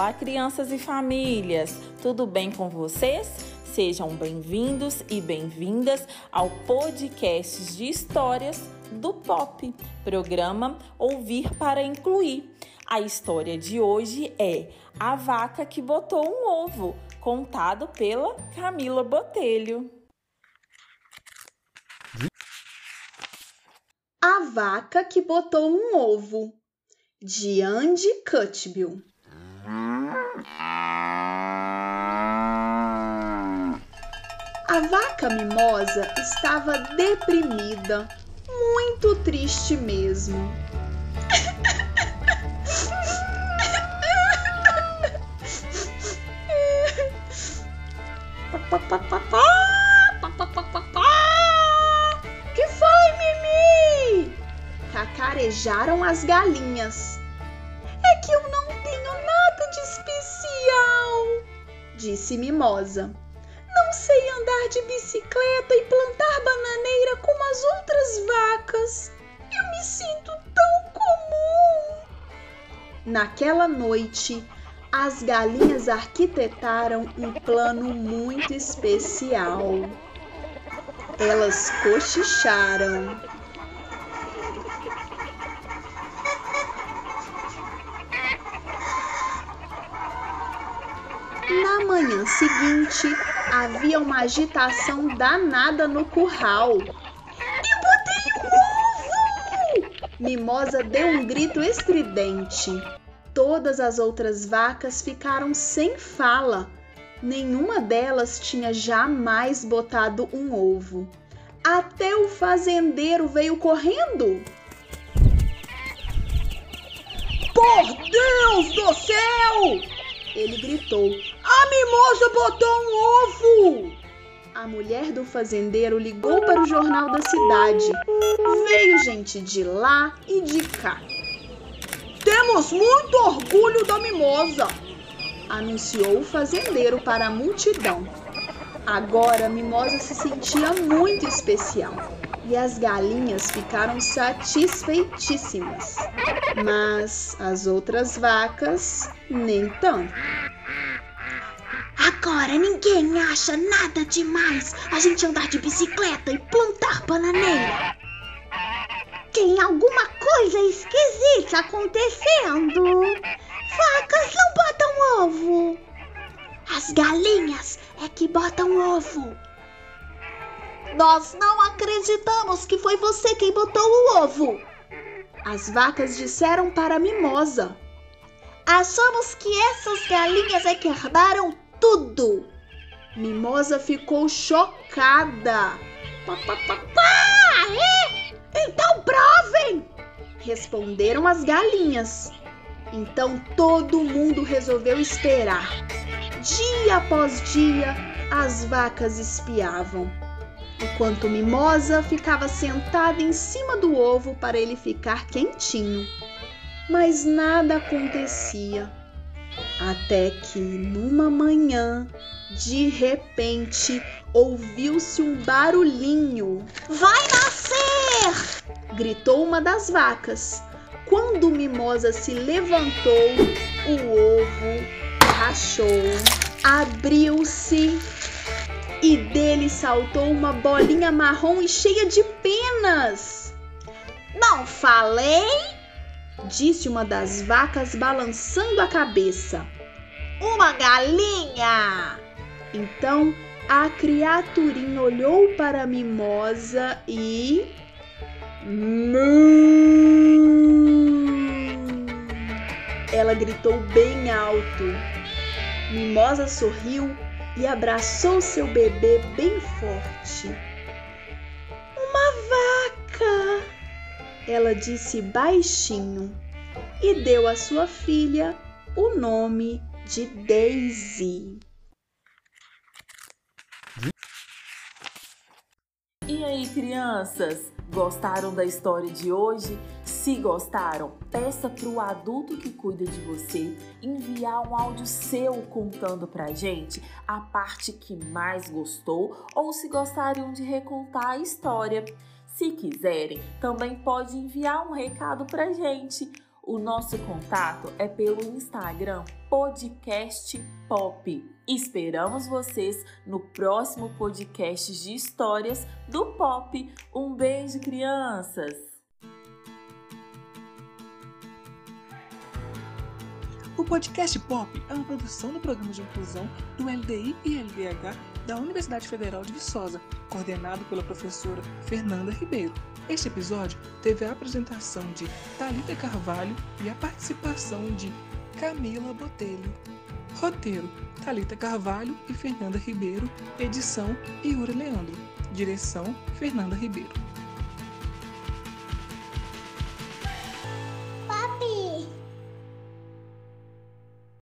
Olá, crianças e famílias! Tudo bem com vocês? Sejam bem-vindos e bem-vindas ao podcast de histórias do Pop, programa Ouvir para Incluir. A história de hoje é A Vaca que Botou um Ovo, contado pela Camila Botelho. A Vaca que Botou um Ovo, de Andy Cutbill. A vaca mimosa estava deprimida, muito triste mesmo. Que foi, Mimi? Cacarejaram as galinhas. É que eu não tenho nada de especial, disse Mimosa. Não sei andar de bicicleta e plantar bananeira como as outras vacas. Eu me sinto tão comum. Naquela noite, as galinhas arquitetaram um plano muito especial. Elas cochicharam. Manhã seguinte, havia uma agitação danada no curral. Eu botei um ovo! Mimosa deu um grito estridente. Todas as outras vacas ficaram sem fala. Nenhuma delas tinha jamais botado um ovo. Até o fazendeiro veio correndo. Por Deus do céu! Ele gritou: A mimosa botou um ovo! A mulher do fazendeiro ligou para o jornal da cidade. Veio gente de lá e de cá. Temos muito orgulho da mimosa, anunciou o fazendeiro para a multidão. Agora a mimosa se sentia muito especial e as galinhas ficaram satisfeitíssimas. Mas as outras vacas nem tanto. Agora ninguém acha nada demais a gente andar de bicicleta e plantar bananeira. Tem alguma coisa esquisita acontecendo. Vacas não botam ovo. As galinhas é que botam ovo. Nós não acreditamos que foi você quem botou o ovo. As vacas disseram para a mimosa. Achamos que essas galinhas é que herdaram tudo. Mimosa ficou chocada. É? Então provem! Responderam as galinhas. Então todo mundo resolveu esperar. Dia após dia, as vacas espiavam enquanto Mimosa ficava sentada em cima do ovo para ele ficar quentinho. Mas nada acontecia. Até que numa manhã, de repente, ouviu-se um barulhinho. Vai nascer! gritou uma das vacas. Quando Mimosa se levantou, o ovo rachou, abriu-se e dele saltou uma bolinha marrom e cheia de penas. Não falei? Disse uma das vacas balançando a cabeça. Uma galinha! Então a criaturinha olhou para a mimosa e. Ela gritou bem alto. Mimosa sorriu e abraçou seu bebê bem forte. Ela disse baixinho e deu à sua filha o nome de Daisy. E aí, crianças? Gostaram da história de hoje? Se gostaram, peça para o adulto que cuida de você enviar um áudio seu contando para gente a parte que mais gostou ou se gostariam de recontar a história. Se quiserem, também pode enviar um recado para gente. O nosso contato é pelo Instagram Podcast Pop. Esperamos vocês no próximo podcast de histórias do Pop. Um beijo, crianças! O podcast Pop é uma produção do programa de inclusão do LDI e LDH da Universidade Federal de Viçosa, coordenado pela professora Fernanda Ribeiro. Este episódio teve a apresentação de Talita Carvalho e a participação de Camila Botelho. Roteiro: Talita Carvalho e Fernanda Ribeiro. Edição: Yuri Leandro. Direção: Fernanda Ribeiro.